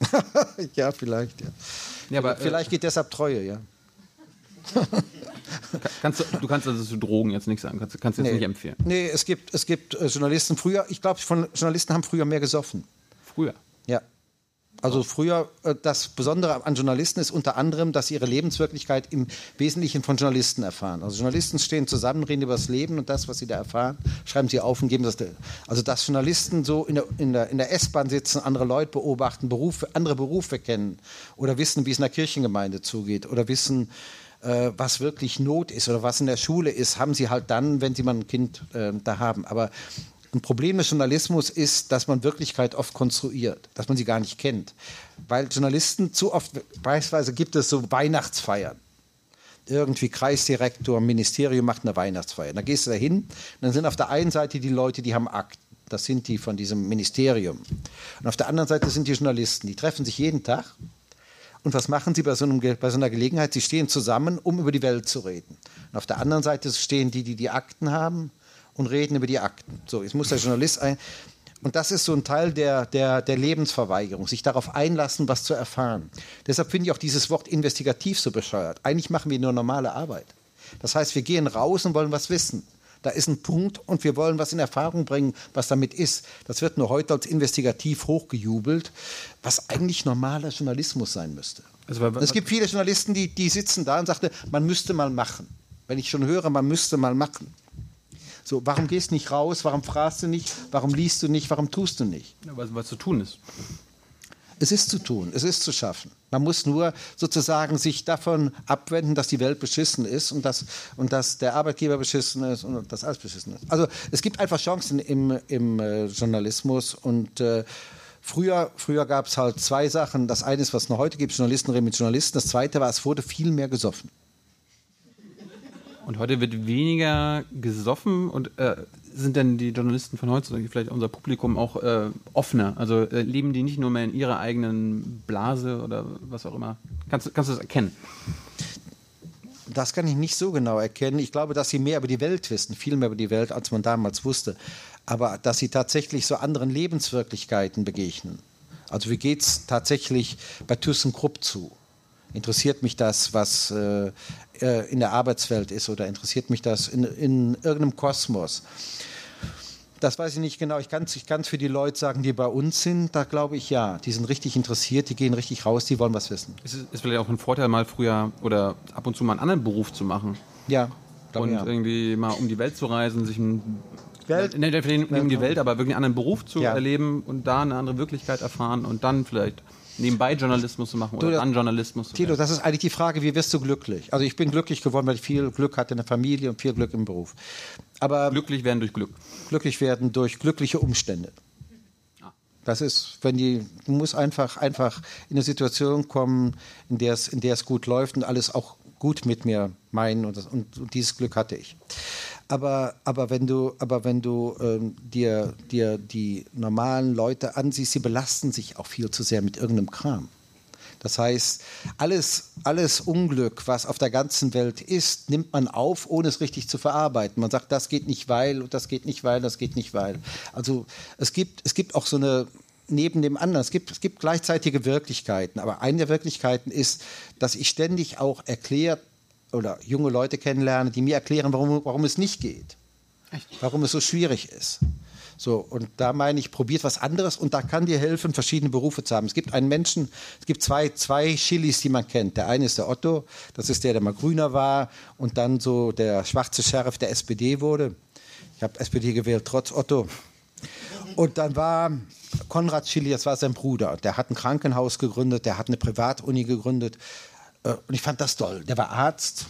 ja, vielleicht, ja. ja aber, vielleicht äh, geht deshalb Treue, ja. kannst du, du kannst also zu Drogen jetzt nichts sagen, kannst, kannst du jetzt nee. nicht empfehlen. Nee, es gibt, es gibt äh, Journalisten früher, ich glaube, Journalisten haben früher mehr gesoffen. Früher? Ja. Also früher, äh, das Besondere an Journalisten ist unter anderem, dass sie ihre Lebenswirklichkeit im Wesentlichen von Journalisten erfahren. Also Journalisten stehen zusammen, reden über das Leben und das, was sie da erfahren, schreiben sie auf und geben das. Also dass Journalisten so in der, in der, in der S-Bahn sitzen, andere Leute beobachten, Berufe, andere Berufe kennen oder wissen, wie es in der Kirchengemeinde zugeht oder wissen, äh, was wirklich Not ist oder was in der Schule ist, haben sie halt dann, wenn sie mal ein Kind äh, da haben. Aber ein Problem des Journalismus ist, dass man Wirklichkeit oft konstruiert, dass man sie gar nicht kennt. Weil Journalisten zu oft, beispielsweise gibt es so Weihnachtsfeiern. Irgendwie Kreisdirektor, Ministerium macht eine Weihnachtsfeier. Da gehst du da hin, dann sind auf der einen Seite die Leute, die haben Akten. Das sind die von diesem Ministerium. Und auf der anderen Seite sind die Journalisten. Die treffen sich jeden Tag und was machen sie bei so, einem, bei so, einer Gelegenheit? Sie stehen zusammen, um über die Welt zu reden. Und auf der anderen Seite stehen die, die die Akten haben und reden über die Akten. So, jetzt muss der Journalist ein. Und das ist so ein Teil der, der, der Lebensverweigerung, sich darauf einlassen, was zu erfahren. Deshalb finde ich auch dieses Wort investigativ so bescheuert. Eigentlich machen wir nur normale Arbeit. Das heißt, wir gehen raus und wollen was wissen da ist ein Punkt und wir wollen was in Erfahrung bringen, was damit ist. Das wird nur heute als investigativ hochgejubelt, was eigentlich normaler Journalismus sein müsste. Also, es gibt viele Journalisten, die, die sitzen da und sagen, man müsste mal machen. Wenn ich schon höre, man müsste mal machen. So, warum gehst du nicht raus? Warum fragst du nicht? Warum liest du nicht? Warum tust du nicht? Ja, was, was zu tun ist. Es ist zu tun, es ist zu schaffen. Man muss nur sozusagen sich davon abwenden, dass die Welt beschissen ist und dass, und dass der Arbeitgeber beschissen ist und dass alles beschissen ist. Also es gibt einfach Chancen im, im äh, Journalismus und äh, Früher, früher gab es halt zwei Sachen. Das eine ist, was es noch heute gibt, Journalisten reden mit Journalisten. Das zweite war, es wurde viel mehr gesoffen. Und heute wird weniger gesoffen und äh, sind denn die Journalisten von heutzutage, vielleicht unser Publikum, auch äh, offener? Also äh, leben die nicht nur mehr in ihrer eigenen Blase oder was auch immer? Kannst, kannst du das erkennen? Das kann ich nicht so genau erkennen. Ich glaube, dass sie mehr über die Welt wissen, viel mehr über die Welt, als man damals wusste. Aber dass sie tatsächlich so anderen Lebenswirklichkeiten begegnen. Also wie geht es tatsächlich bei ThyssenKrupp zu? Interessiert mich das, was äh, äh, in der Arbeitswelt ist oder interessiert mich das in, in irgendeinem Kosmos? Das weiß ich nicht genau. Ich kann es ich für die Leute sagen, die bei uns sind. Da glaube ich ja. Die sind richtig interessiert, die gehen richtig raus, die wollen was wissen. Ist es ist vielleicht auch ein Vorteil, mal früher oder ab und zu mal einen anderen Beruf zu machen? Ja. und ja. irgendwie mal um die Welt zu reisen, sich ein Welt- ne, vielleicht nicht um die Welt, aber wirklich einen anderen Beruf zu Ja. erleben und da eine andere Wirklichkeit erfahren und dann vielleicht nebenbei Journalismus zu machen oder Du, dann Journalismus zu Tilo, das ist eigentlich die Frage, wie wirst du glücklich? Also ich bin glücklich geworden, weil ich viel Glück hatte in der Familie und viel Glück im Beruf. Aber Glücklich werden durch Glück. glücklich werden durch glückliche Umstände. Das ist, wenn die, du musst einfach, einfach in eine Situation kommen, in der es, in der es gut läuft und alles auch gut mit mir meinen und, das, und, und dieses Glück hatte ich. Aber, aber wenn du, aber wenn du ähm, dir, dir die normalen Leute ansiehst, sie belasten sich auch viel zu sehr mit irgendeinem Kram. Das heißt, alles, alles Unglück, was auf der ganzen Welt ist, nimmt man auf, ohne es richtig zu verarbeiten. Man sagt, das geht nicht weil und das geht nicht weil, das geht nicht weil. Also es gibt, es gibt auch so eine neben dem anderen. Es gibt, es gibt gleichzeitige Wirklichkeiten, aber eine der Wirklichkeiten ist, dass ich ständig auch erklärt oder junge Leute kennenlerne, die mir erklären, warum, warum es nicht geht. Warum es so schwierig ist. So, und da meine ich, probiert was anderes und da kann dir helfen, verschiedene Berufe zu haben. Es gibt einen Menschen, es gibt zwei, zwei Chilis, die man kennt. Der eine ist der Otto, das ist der, der mal grüner war und dann so der schwarze Sheriff der SPD wurde. Ich habe SPD gewählt, trotz Otto. Und dann war Konrad Chili, das war sein Bruder. Der hat ein Krankenhaus gegründet, der hat eine Privatuni gegründet. Äh, Und ich fand das toll. Der war Arzt.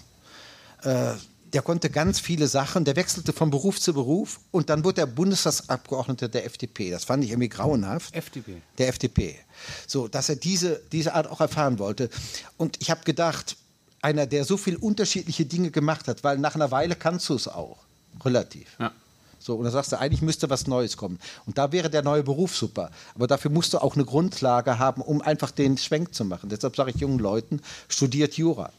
Äh, Der konnte ganz viele Sachen. Der wechselte von Beruf zu Beruf und dann wurde er Bundestagsabgeordneter der FDP. Das fand ich irgendwie grauenhaft. FDP. Der FDP. So, dass er diese, diese Art auch erfahren wollte. Und ich habe gedacht, einer, der so viel unterschiedliche Dinge gemacht hat, weil nach einer Weile kannst du es auch. Relativ. Ja. So, und da sagst du, eigentlich müsste was Neues kommen. Und da wäre der neue Beruf super. Aber dafür musst du auch eine Grundlage haben, um einfach den Schwenk zu machen. Deshalb sage ich jungen Leuten, studiert Jura.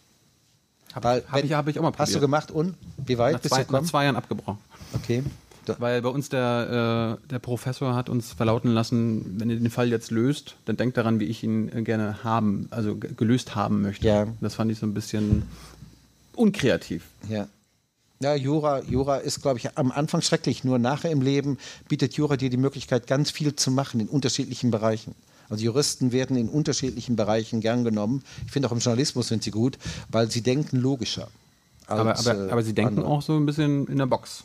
Weil, hab ich- hab ich auch mal Hast du probiert. gemacht und? Wie weit Nach bist zwei, du nach gekommen? zwei Jahren abgebrochen. Okay. Weil bei uns der, äh, der Professor hat uns verlauten lassen, wenn ihr den Fall jetzt löst, dann denkt daran, wie ich ihn äh, gerne haben, also ge- gelöst haben möchte. Ja. Das fand ich so ein bisschen unkreativ. ja. Ja, Jura, Jura ist, glaube ich, am Anfang schrecklich. Nur nachher im Leben bietet Jura dir die Möglichkeit, ganz viel zu machen in unterschiedlichen Bereichen. Also Juristen werden in unterschiedlichen Bereichen gern genommen. Ich finde auch im Journalismus sind sie gut, weil sie denken logischer. Aber, aber, äh, aber sie denken andere. auch so ein bisschen in der Box.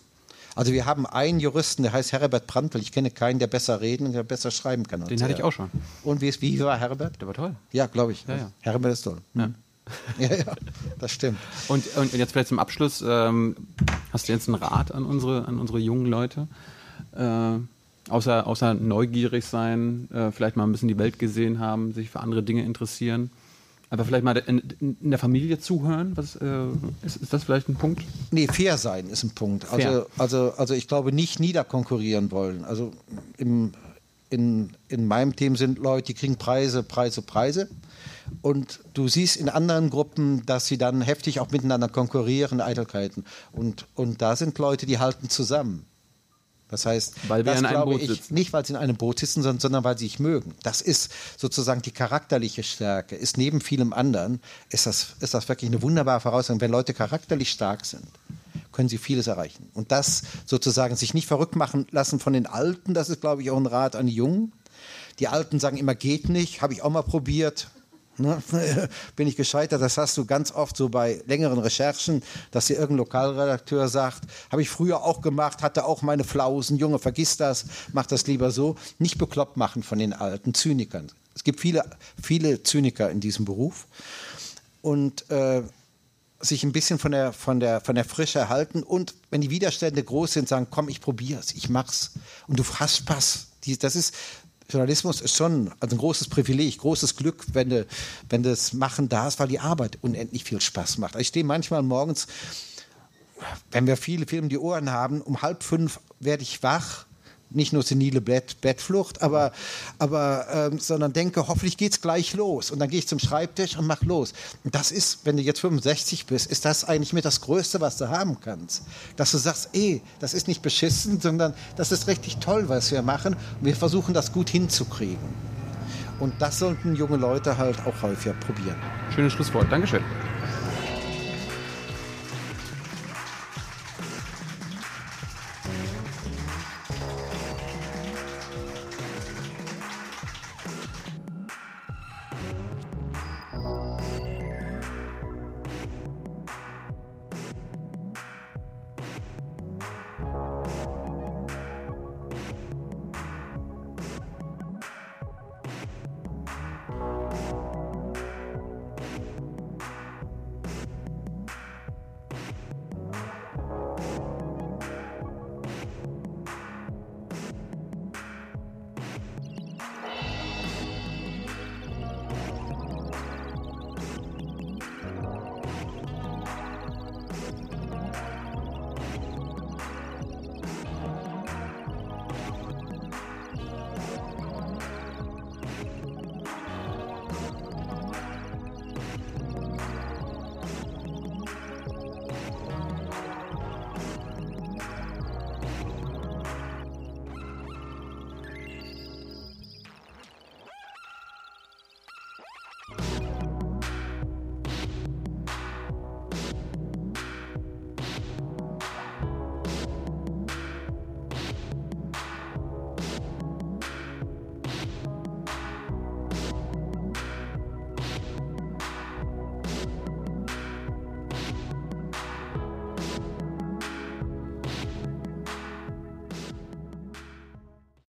Also wir haben einen Juristen, der heißt Herbert Prantl. Ich kenne keinen, der besser reden und der besser schreiben kann. Den hatte ich auch schon. Und wie, ist, wie war Herbert? Der war toll. Ja, glaube ich. Ja, ja. Herbert ist toll. Ja. Ja, ja, das stimmt. Und, und jetzt vielleicht zum Abschluss, ähm, hast du jetzt einen Rat an unsere, an unsere jungen Leute? Äh, außer, außer neugierig sein, äh, vielleicht mal ein bisschen die Welt gesehen haben, sich für andere Dinge interessieren. Aber vielleicht mal in, in der Familie zuhören. Was, äh, ist, ist das vielleicht ein Punkt? Nee, fair sein ist ein Punkt. Also, also, also ich glaube nicht niederkonkurrieren wollen. Also im, in, in meinem Team sind Leute, die kriegen Preise, Preise, Preise. Und du siehst in anderen Gruppen, dass sie dann heftig auch miteinander konkurrieren, Eitelkeiten. Und, und da sind Leute, die halten zusammen. Das heißt, Weil wir das in einem glaube Boot ich, sitzen. nicht, weil sie in einem Boot sitzen, sondern, sondern weil sie sich mögen. Das ist sozusagen die charakterliche Stärke. Ist neben vielem anderen, ist das, ist das wirklich eine wunderbare Voraussetzung. Wenn Leute charakterlich stark sind, können sie vieles erreichen. Und das sozusagen sich nicht verrückt machen lassen von den Alten, das ist, glaube ich, auch ein Rat an die Jungen. Die Alten sagen immer, geht nicht, habe ich auch mal probiert. Ne? Bin ich gescheitert. Das hast du ganz oft so bei längeren Recherchen, dass dir irgendein Lokalredakteur sagt, habe ich früher auch gemacht, hatte auch meine Flausen. Junge, vergiss das, mach das lieber so. Nicht bekloppt machen von den alten Zynikern. Es gibt viele, viele Zyniker in diesem Beruf. Und äh, sich ein bisschen von der, von, der, von der Frische erhalten und wenn die Widerstände groß sind, sagen, komm, ich probier's, ich mach's. Und du hast Spaß. Die, das ist, Journalismus ist schon also ein großes Privileg, großes Glück, wenn du, wenn du es machen darfst, weil die Arbeit unendlich viel Spaß macht. Also ich stehe manchmal morgens, wenn wir viele Filme die Ohren haben, um halb fünf werde ich wach. Nicht nur senile Bett, Bettflucht, aber, aber ähm, sondern denke, hoffentlich geht's gleich los. Und dann gehe ich zum Schreibtisch und mach los. Und das ist, wenn du jetzt 65 bist, ist das eigentlich mit das Größte, was du haben kannst. Dass du sagst, ey, das ist nicht beschissen, sondern das ist richtig toll, was wir machen. Und wir versuchen das gut hinzukriegen. Und das sollten junge Leute halt auch häufiger probieren. Schönes Schlusswort. Dankeschön.